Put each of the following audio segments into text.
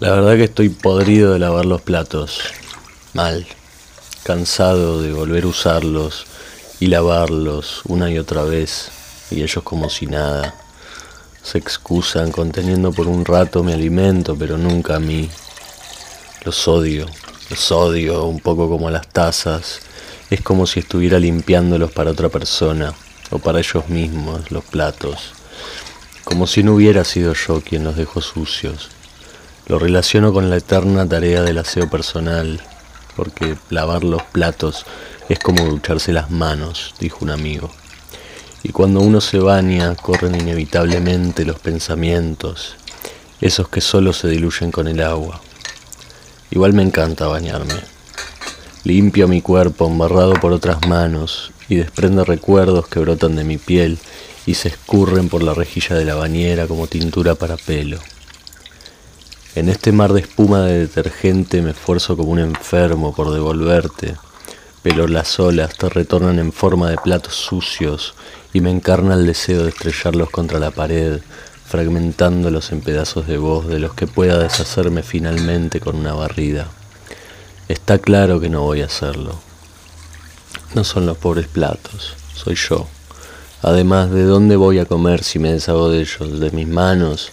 La verdad que estoy podrido de lavar los platos. Mal. Cansado de volver a usarlos y lavarlos una y otra vez. Y ellos como si nada. Se excusan conteniendo por un rato mi alimento, pero nunca a mí. Los odio. Los odio un poco como las tazas. Es como si estuviera limpiándolos para otra persona o para ellos mismos, los platos. Como si no hubiera sido yo quien los dejó sucios. Lo relaciono con la eterna tarea del aseo personal, porque lavar los platos es como ducharse las manos, dijo un amigo. Y cuando uno se baña, corren inevitablemente los pensamientos, esos que solo se diluyen con el agua. Igual me encanta bañarme. Limpio mi cuerpo embarrado por otras manos y desprende recuerdos que brotan de mi piel y se escurren por la rejilla de la bañera como tintura para pelo. En este mar de espuma de detergente me esfuerzo como un enfermo por devolverte, pero las olas te retornan en forma de platos sucios y me encarna el deseo de estrellarlos contra la pared, fragmentándolos en pedazos de voz de los que pueda deshacerme finalmente con una barrida. Está claro que no voy a hacerlo. No son los pobres platos, soy yo. Además, ¿de dónde voy a comer si me deshago de ellos? ¿De mis manos?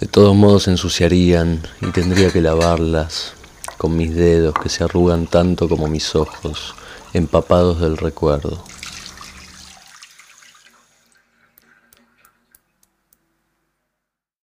De todos modos se ensuciarían y tendría que lavarlas con mis dedos que se arrugan tanto como mis ojos, empapados del recuerdo.